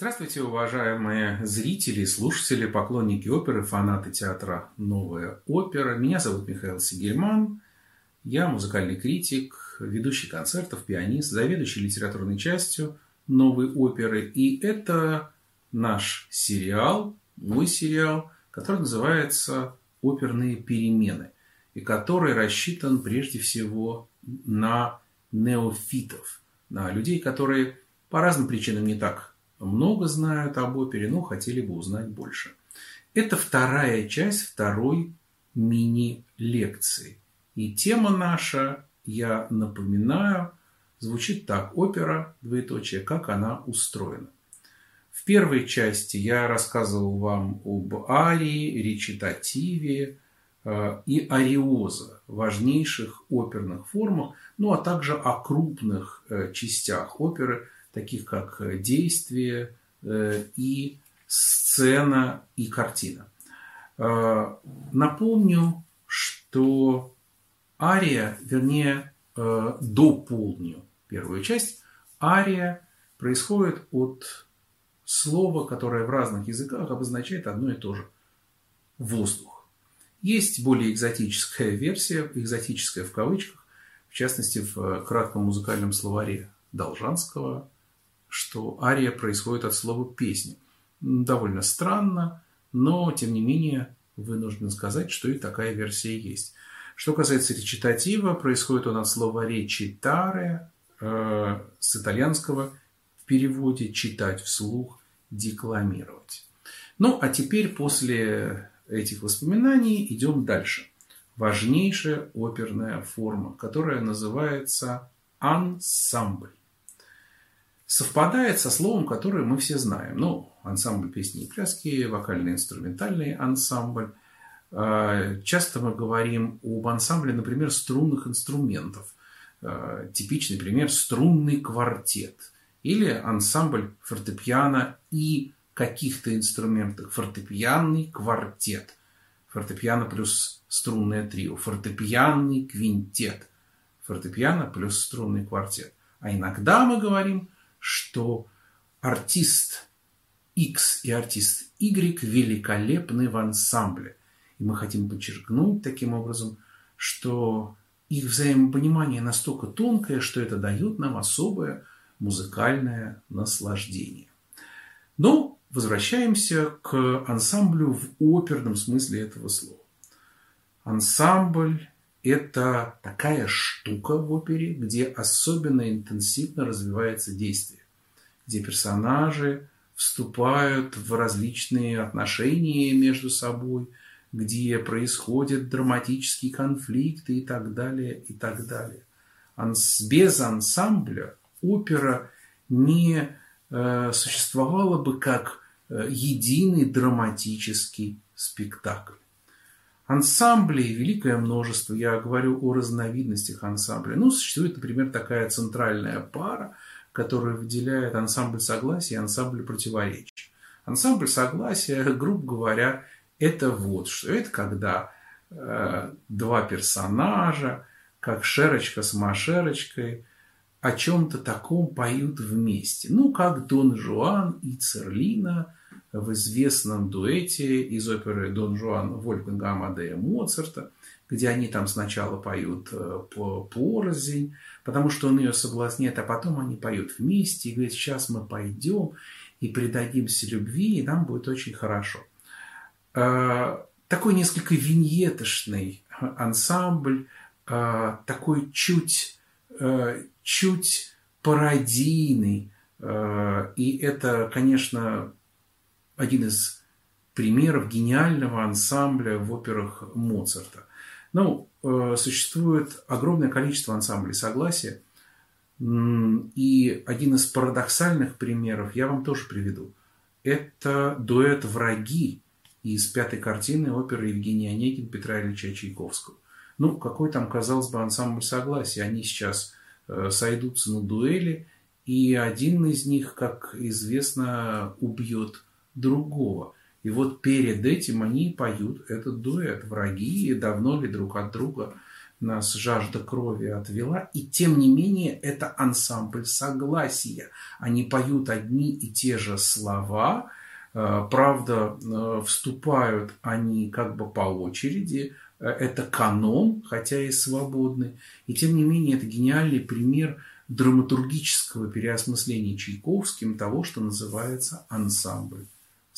Здравствуйте, уважаемые зрители, слушатели, поклонники оперы, фанаты театра «Новая опера». Меня зовут Михаил Сигельман. Я музыкальный критик, ведущий концертов, пианист, заведующий литературной частью «Новой оперы». И это наш сериал, мой сериал, который называется «Оперные перемены» и который рассчитан прежде всего на неофитов, на людей, которые по разным причинам не так много знают об опере, но хотели бы узнать больше. Это вторая часть второй мини-лекции. И тема наша, я напоминаю, звучит так. Опера, двоеточие, как она устроена. В первой части я рассказывал вам об арии, речитативе э, и ариоза, важнейших оперных формах, ну а также о крупных э, частях оперы – таких как э, действие э, и сцена и картина. Э, напомню, что ария, вернее, дополню первую часть, ария происходит от слова, которое в разных языках обозначает одно и то же – воздух. Есть более экзотическая версия, экзотическая в кавычках, в частности, в кратком музыкальном словаре Должанского что ария происходит от слова «песня». Довольно странно, но, тем не менее, вынужден сказать, что и такая версия есть. Что касается речитатива, происходит он от слова «речитаре», э, с итальянского в переводе «читать вслух», «декламировать». Ну, а теперь после этих воспоминаний идем дальше. Важнейшая оперная форма, которая называется ансамбль совпадает со словом, которое мы все знаем. Ну, ансамбль песни и пляски, вокально-инструментальный ансамбль. А, часто мы говорим об ансамбле, например, струнных инструментов. А, типичный пример – струнный квартет. Или ансамбль фортепиано и каких-то инструментов. Фортепианный квартет. Фортепиано плюс струнное трио. Фортепианный квинтет. Фортепиано плюс струнный квартет. А иногда мы говорим что артист X и артист Y великолепны в ансамбле. И мы хотим подчеркнуть таким образом, что их взаимопонимание настолько тонкое, что это дает нам особое музыкальное наслаждение. Но возвращаемся к ансамблю в оперном смысле этого слова. Ансамбль это такая штука в опере, где особенно интенсивно развивается действие, где персонажи вступают в различные отношения между собой, где происходят драматические конфликты и так далее, и так далее. Без ансамбля опера не э, существовала бы как э, единый драматический спектакль. Ансамблей великое множество. Я говорю о разновидностях ансамбля. Ну, существует, например, такая центральная пара, которая выделяет ансамбль согласия и ансамбль противоречия. Ансамбль согласия, грубо говоря, это вот что. Это когда э, два персонажа, как Шерочка с Машерочкой, о чем-то таком поют вместе. Ну, как Дон Жуан и Церлина – в известном дуэте из оперы «Дон Жуан» Вольфганга Амадея Моцарта, где они там сначала поют э, по порознь, потому что он ее соблазняет, а потом они поют вместе и говорят, сейчас мы пойдем и предадимся любви, и нам будет очень хорошо. Э, такой несколько виньетошный ансамбль, э, такой чуть, чуть пародийный, и это, конечно, один из примеров гениального ансамбля в операх Моцарта. Ну, э, существует огромное количество ансамблей согласия. И один из парадоксальных примеров я вам тоже приведу. Это дуэт «Враги» из пятой картины оперы Евгения Онегин Петра Ильича Чайковского. Ну, какой там, казалось бы, ансамбль согласия. Они сейчас э, сойдутся на дуэли, и один из них, как известно, убьет другого. И вот перед этим они поют этот дуэт. Враги давно ли друг от друга нас жажда крови отвела, и тем не менее это ансамбль согласия. Они поют одни и те же слова, э, правда, э, вступают они как бы по очереди, э, это канон, хотя и свободный, и тем не менее это гениальный пример драматургического переосмысления Чайковским того, что называется ансамбль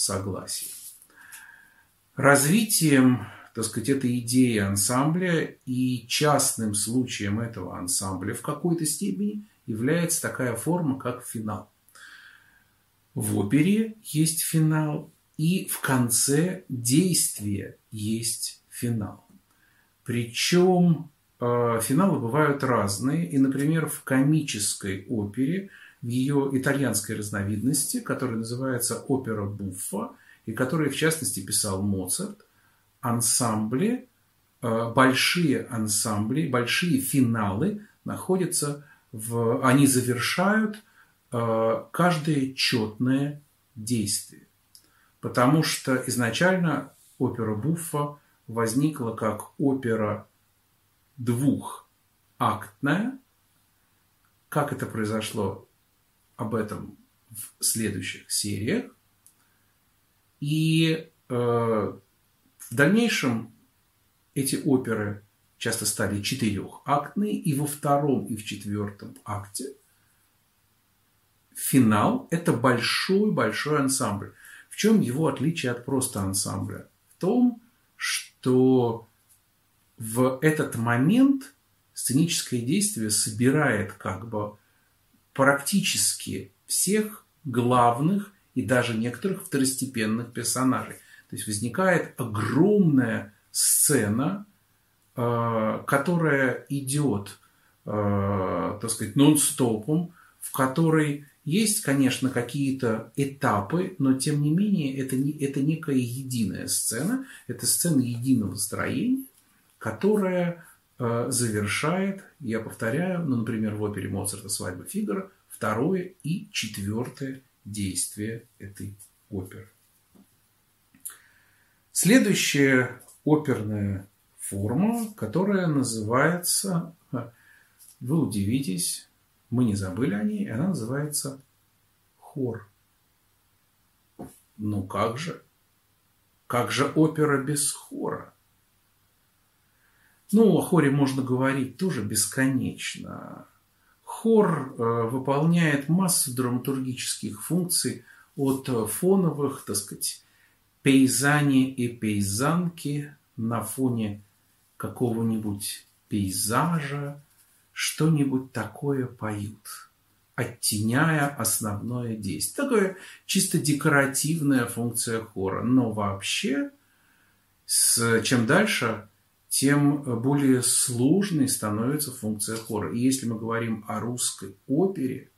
согласия. Развитием так сказать, этой идеи ансамбля и частным случаем этого ансамбля в какой-то степени является такая форма, как финал. В опере есть финал, и в конце действия есть финал. Причем э, финалы бывают разные. И, например, в комической опере, в ее итальянской разновидности, которая называется опера буффа, и которую, в частности, писал Моцарт, ансамбли, э, большие ансамбли, большие финалы находятся в... Они завершают э, каждое четное действие. Потому что изначально опера Буффа возникла как опера двухактная. Как это произошло, об этом в следующих сериях. И э, в дальнейшем эти оперы часто стали четырехактные, и во втором и в четвертом акте финал – это большой-большой ансамбль. В чем его отличие от просто ансамбля? В том, что в этот момент сценическое действие собирает как бы практически всех главных и даже некоторых второстепенных персонажей – то есть возникает огромная сцена, э, которая идет, э, так сказать, нон-стопом, в которой есть, конечно, какие-то этапы, но тем не менее это, не, это некая единая сцена, это сцена единого строения, которая завершает, я повторяю, ну, например, в опере Моцарта «Свадьба Фигара» второе и четвертое действие этой оперы. Следующая оперная форма, которая называется, вы удивитесь, мы не забыли о ней, она называется хор. Ну как же? Как же опера без хора? Ну, о хоре можно говорить тоже бесконечно. Хор э, выполняет массу драматургических функций от фоновых, так сказать, пейзане и пейзанки на фоне какого-нибудь пейзажа что-нибудь такое поют, оттеняя основное действие. Такое чисто декоративная функция хора. Но вообще, с, чем дальше, тем более сложной становится функция хора. И если мы говорим о русской опере,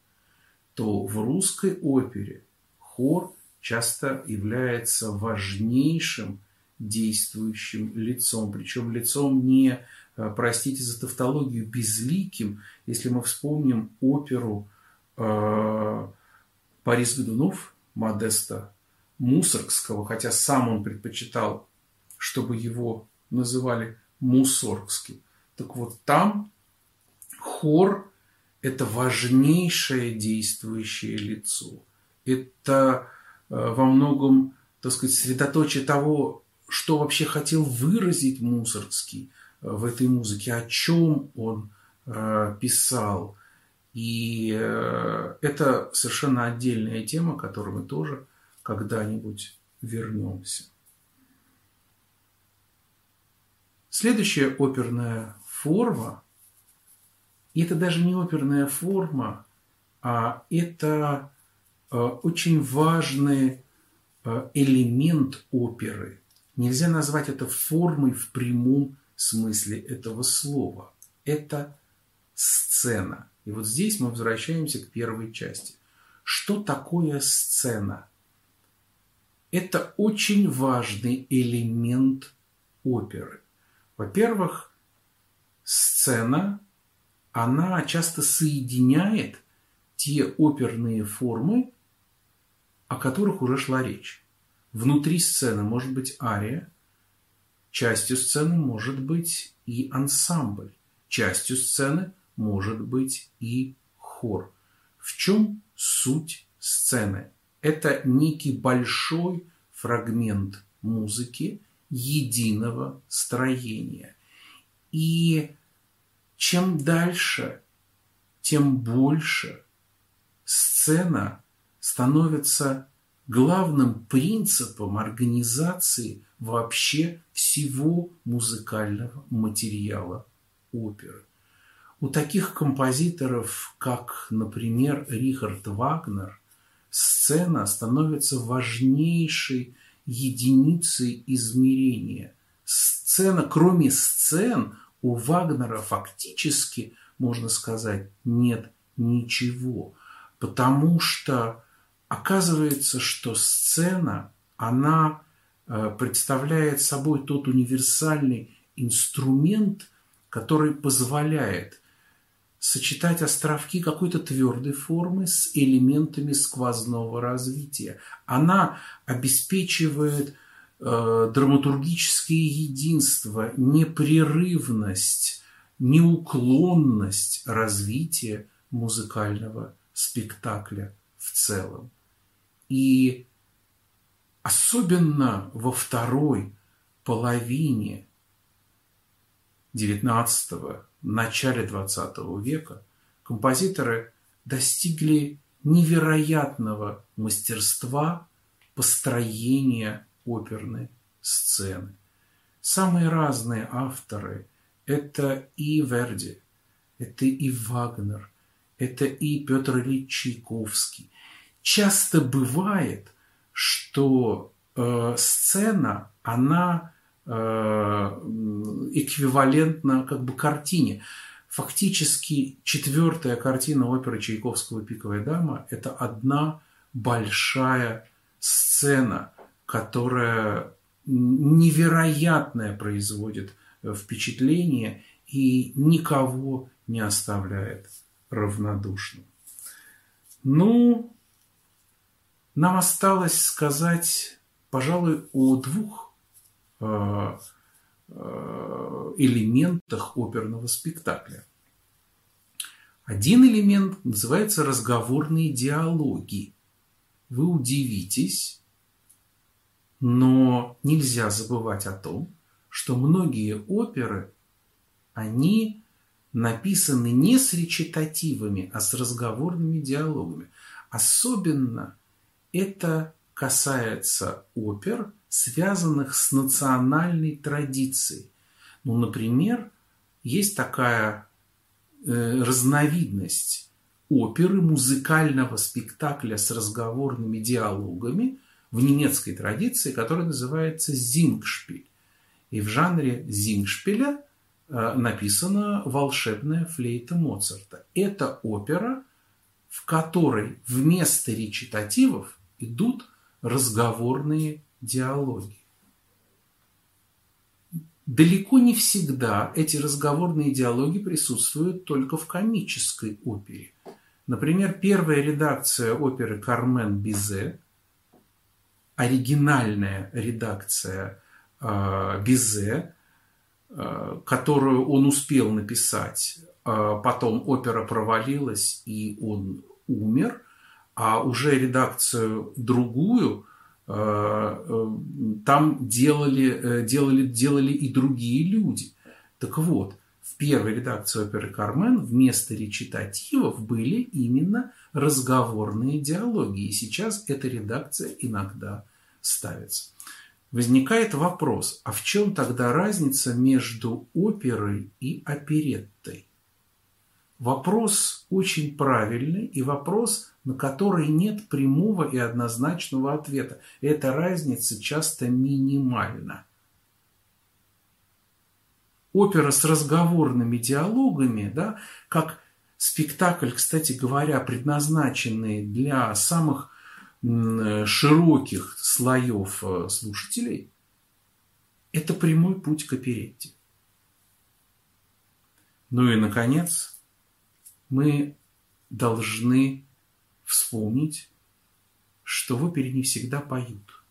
то в русской опере хор – часто является важнейшим действующим лицом. Причем лицом не, э, простите за тавтологию, безликим. Если мы вспомним оперу э, Борис Годунов, Модеста Мусоргского, хотя сам он предпочитал, чтобы его называли Мусоргским. Так вот там хор – это важнейшее действующее лицо. Это Э, во многом, так сказать, средоточие того, что вообще хотел выразить Мусоргский э, в этой музыке, о чем он э, писал. И это совершенно отдельная тема, к которой мы тоже когда-нибудь вернемся. Следующая оперная форма, и это даже не оперная форма, а это Э, очень важный э, элемент оперы. Нельзя назвать это формой в прямом смысле этого слова. Это сцена. И вот здесь мы возвращаемся к первой части. Что такое сцена? Это очень важный элемент оперы. Во-первых, сцена, она часто соединяет те оперные формы, о которых уже шла речь. Внутри сцены может быть ария, Частью сцены может быть и ансамбль. Частью сцены может быть и хор. В чем суть сцены? Это некий большой фрагмент музыки единого строения. И чем дальше, тем больше сцена становится главным принципом организации вообще всего музыкального материала оперы. У таких композиторов, как, например, Рихард Вагнер, сцена становится важнейшей единицей измерения. Сцена, кроме сцен, у Вагнера фактически, можно сказать, нет ничего. Потому что оказывается, что сцена, она э, представляет собой тот универсальный инструмент, который позволяет сочетать островки какой-то твердой формы с элементами сквозного развития. Она обеспечивает э, драматургическое единство, непрерывность, неуклонность развития музыкального спектакля в целом. И особенно во второй половине XIX начале XX века композиторы достигли невероятного мастерства построения оперной сцены. Самые разные авторы – это и Верди, это и Вагнер, это и Петр Ильич Чайковский. Часто бывает, что э, сцена, она эквивалентно как бы картине. Фактически четвертая картина оперы Чайковского «Пиковая дама» – это одна большая сцена, которая невероятное производит впечатление и никого не оставляет равнодушным. Ну, нам осталось сказать, пожалуй, о двух Э, э, элементах оперного спектакля. Один элемент называется разговорные диалоги. Вы удивитесь, но нельзя забывать о том, что многие оперы, они написаны не с речитативами, а с разговорными диалогами. Особенно это касается опер, связанных с национальной традицией. Ну, например, есть такая э, разновидность оперы, музыкального спектакля с разговорными диалогами в немецкой традиции, которая называется «Зингшпиль». И в жанре «Зингшпиля» э, написана волшебная флейта Моцарта. Это опера, в которой вместо речитативов идут разговорные диалоги. Далеко не всегда эти разговорные диалоги присутствуют только в комической опере. Например, первая редакция оперы «Кармен Бизе», оригинальная редакция э, Бизе, э, которую он успел написать, э, потом опера провалилась и он умер, а уже редакцию другую – там делали, э, делали, делали и другие люди. Так вот, в первой редакции оперы «Кармен» вместо речитативов были именно разговорные диалоги. И сейчас эта редакция иногда ставится. Возникает вопрос, а в чем тогда разница между оперой и опереттой? Вопрос очень правильный и вопрос, на который нет прямого и однозначного ответа. Эта разница часто минимальна. Опера с разговорными диалогами, да, как спектакль, кстати говоря, предназначенный для самых широких слоев э, слушателей, это прямой путь к оперетте. Ну и, наконец, мы должны вспомнить, что в опере не всегда поют.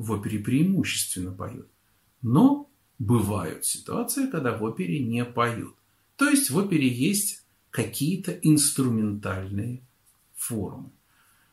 в опере преимущественно поют. Но бывают ситуации, когда в опере не поют. То есть в опере есть какие-то инструментальные формы.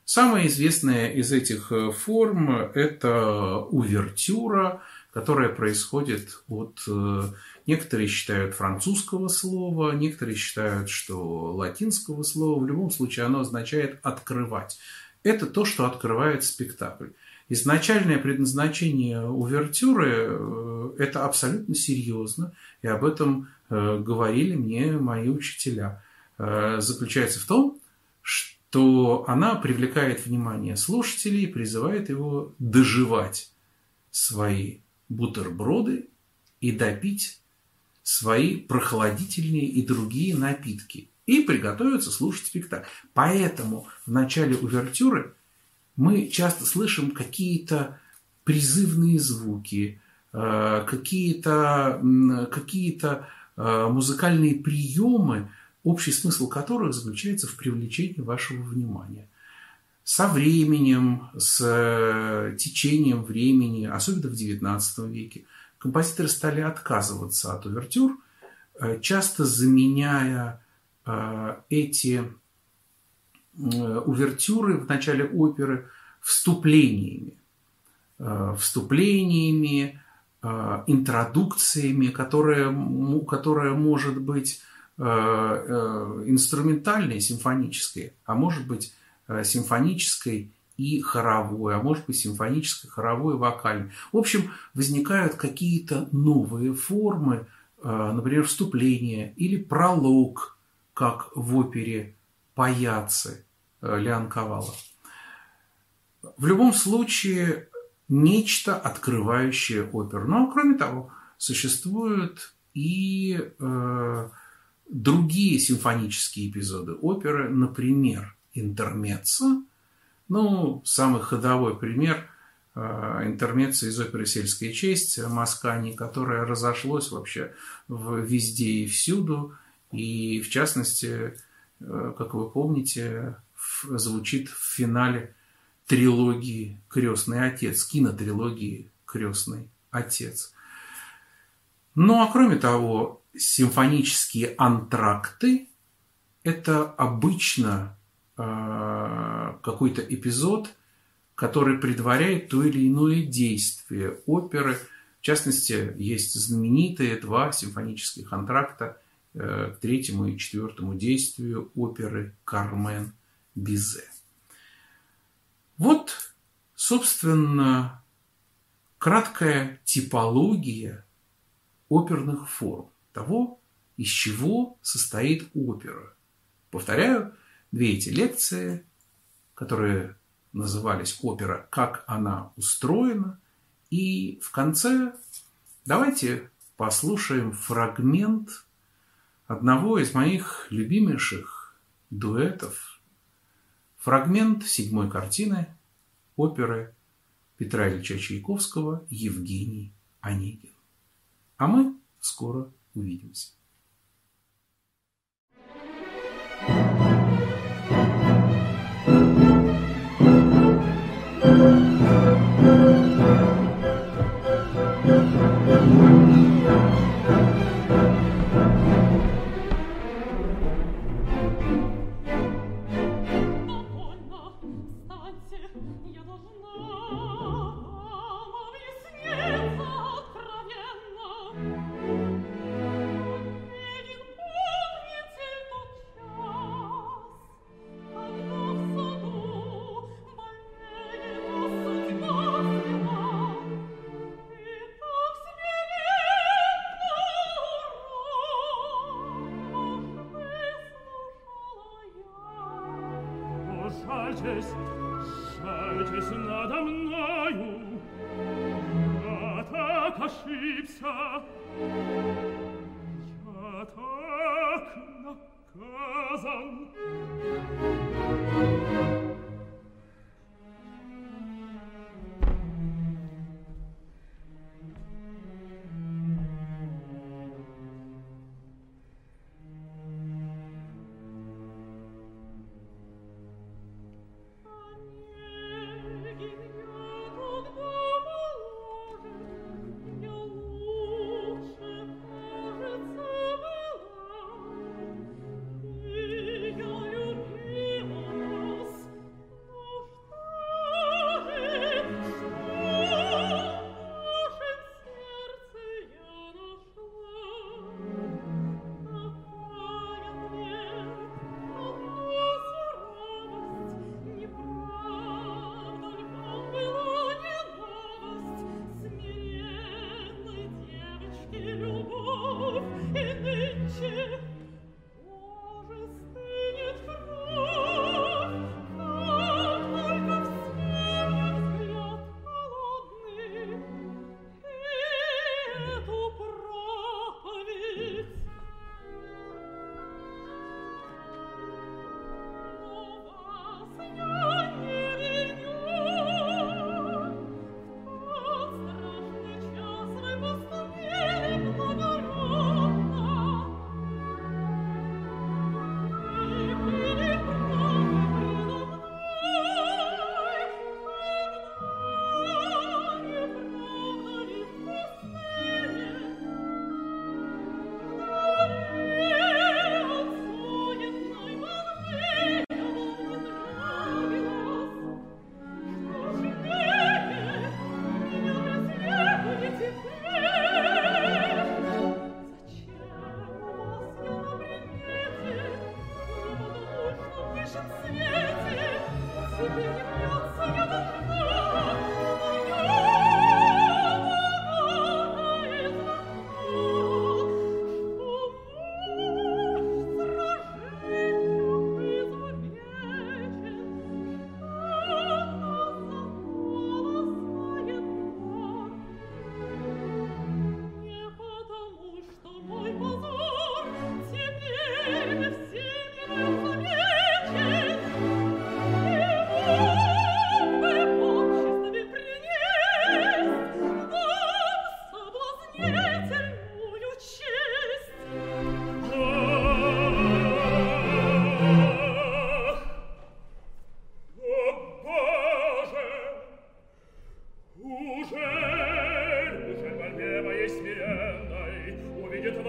Самая известная из этих э, форм – это увертюра, которая происходит от, э, некоторые считают французского слова, некоторые считают, что латинского слова. В любом случае оно означает «открывать». Это то, что открывает спектакль. Изначальное предназначение увертюры э, – это абсолютно серьезно, и об этом говорили мне мои учителя. Заключается в том, что то она привлекает внимание слушателей и призывает его доживать свои бутерброды и допить свои прохладительные и другие напитки и приготовиться слушать спектакль. Поэтому в начале увертюры мы часто слышим какие-то призывные звуки, э, какие-то какие э, музыкальные приемы, общий смысл которых заключается в привлечении вашего внимания. Со временем, с э, течением времени, особенно в XIX веке, композиторы стали отказываться от увертюр, э, часто заменяя э, эти увертюры в начале оперы вступлениями. Вступлениями, интродукциями, которые, которая может быть Э, э, инструментальной, симфонической, а может быть э, симфонической и хоровой, а может быть симфонической, хоровой и вокальной. В общем, возникают какие-то новые формы, например, вступление или пролог, как в опере «Паяцы» Леон Ковала. В любом случае, нечто открывающее оперу. Но, кроме того, существуют и э, другие симфонические эпизоды оперы, например, интермеццо. Ну, самый ходовой пример э, интермеццо из оперы «Сельская честь» Маскани, которое разошлось вообще везде и всюду. И, в частности, э, как вы помните, звучит в финале трилогии «Крестный отец», кинотрилогии «Крестный отец». Ну, а кроме того, симфонические антракты – это обычно какой-то эпизод, который предваряет то или иное действие оперы. В частности, есть знаменитые два симфонических антракта э, к третьему и четвертому действию оперы «Кармен Бизе». Вот, собственно, краткая типология оперных форм того, из чего состоит опера. Повторяю, две эти лекции, которые назывались «Опера. Как она устроена». И в конце давайте послушаем фрагмент одного из моих любимейших дуэтов. Фрагмент седьмой картины оперы Петра Ильича Чайковского «Евгений Онегин». А мы скоро Увидимся.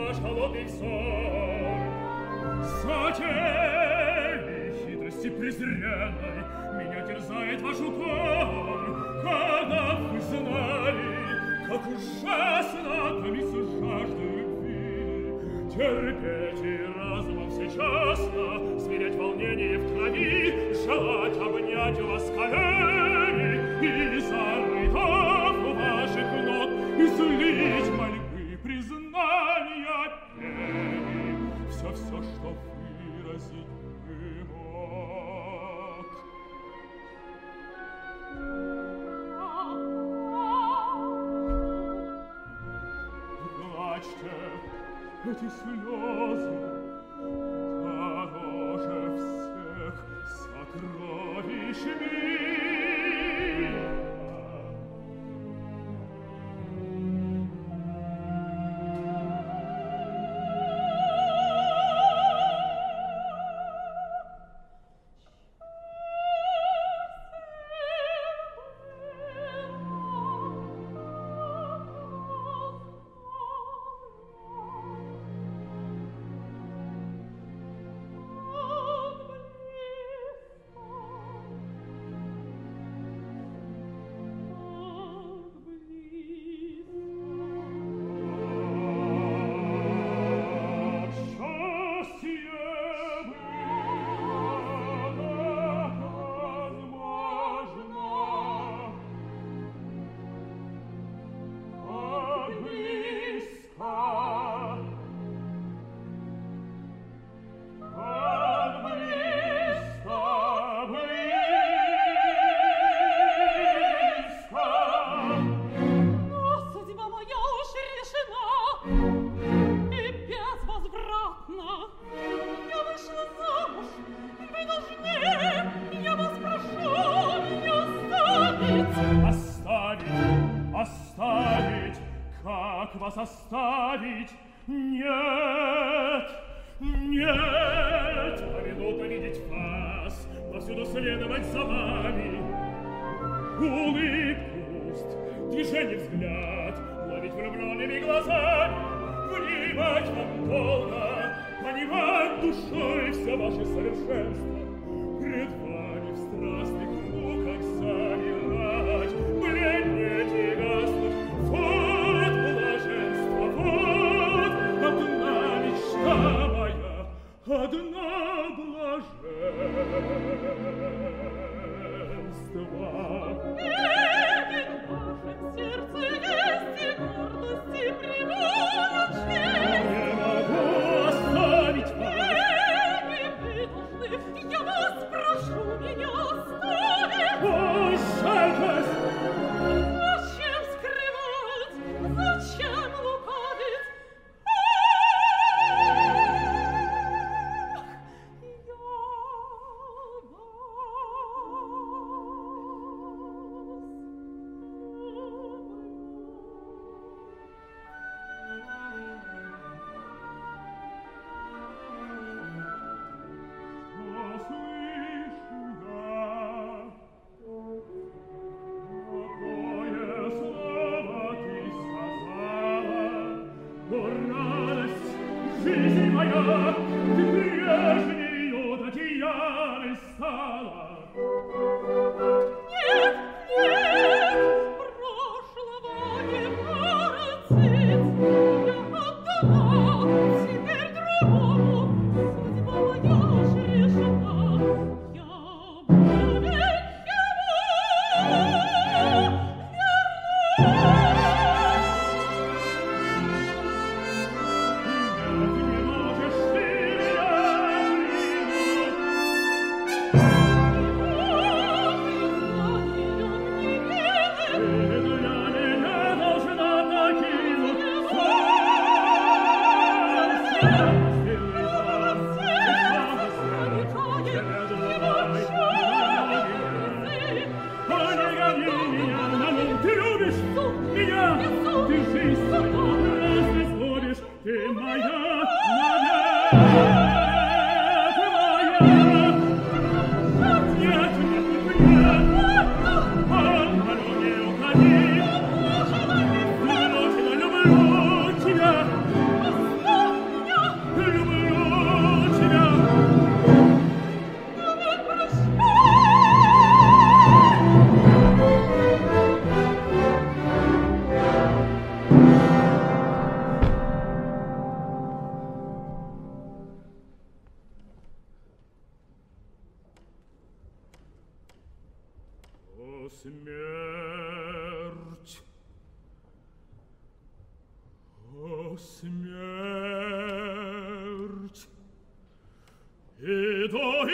Lascialo del sol Сочели хитрости презренной Меня терзает ваш укор Когда вы знали Как ужасно томится жажда любви Терпеть и разумом всечасно Смирять волнение в крови Желать обнять вас колени И зарытав ваших ног И слить мои эти слезы, дороже всех сокровищ мира. Schmerz. Ed o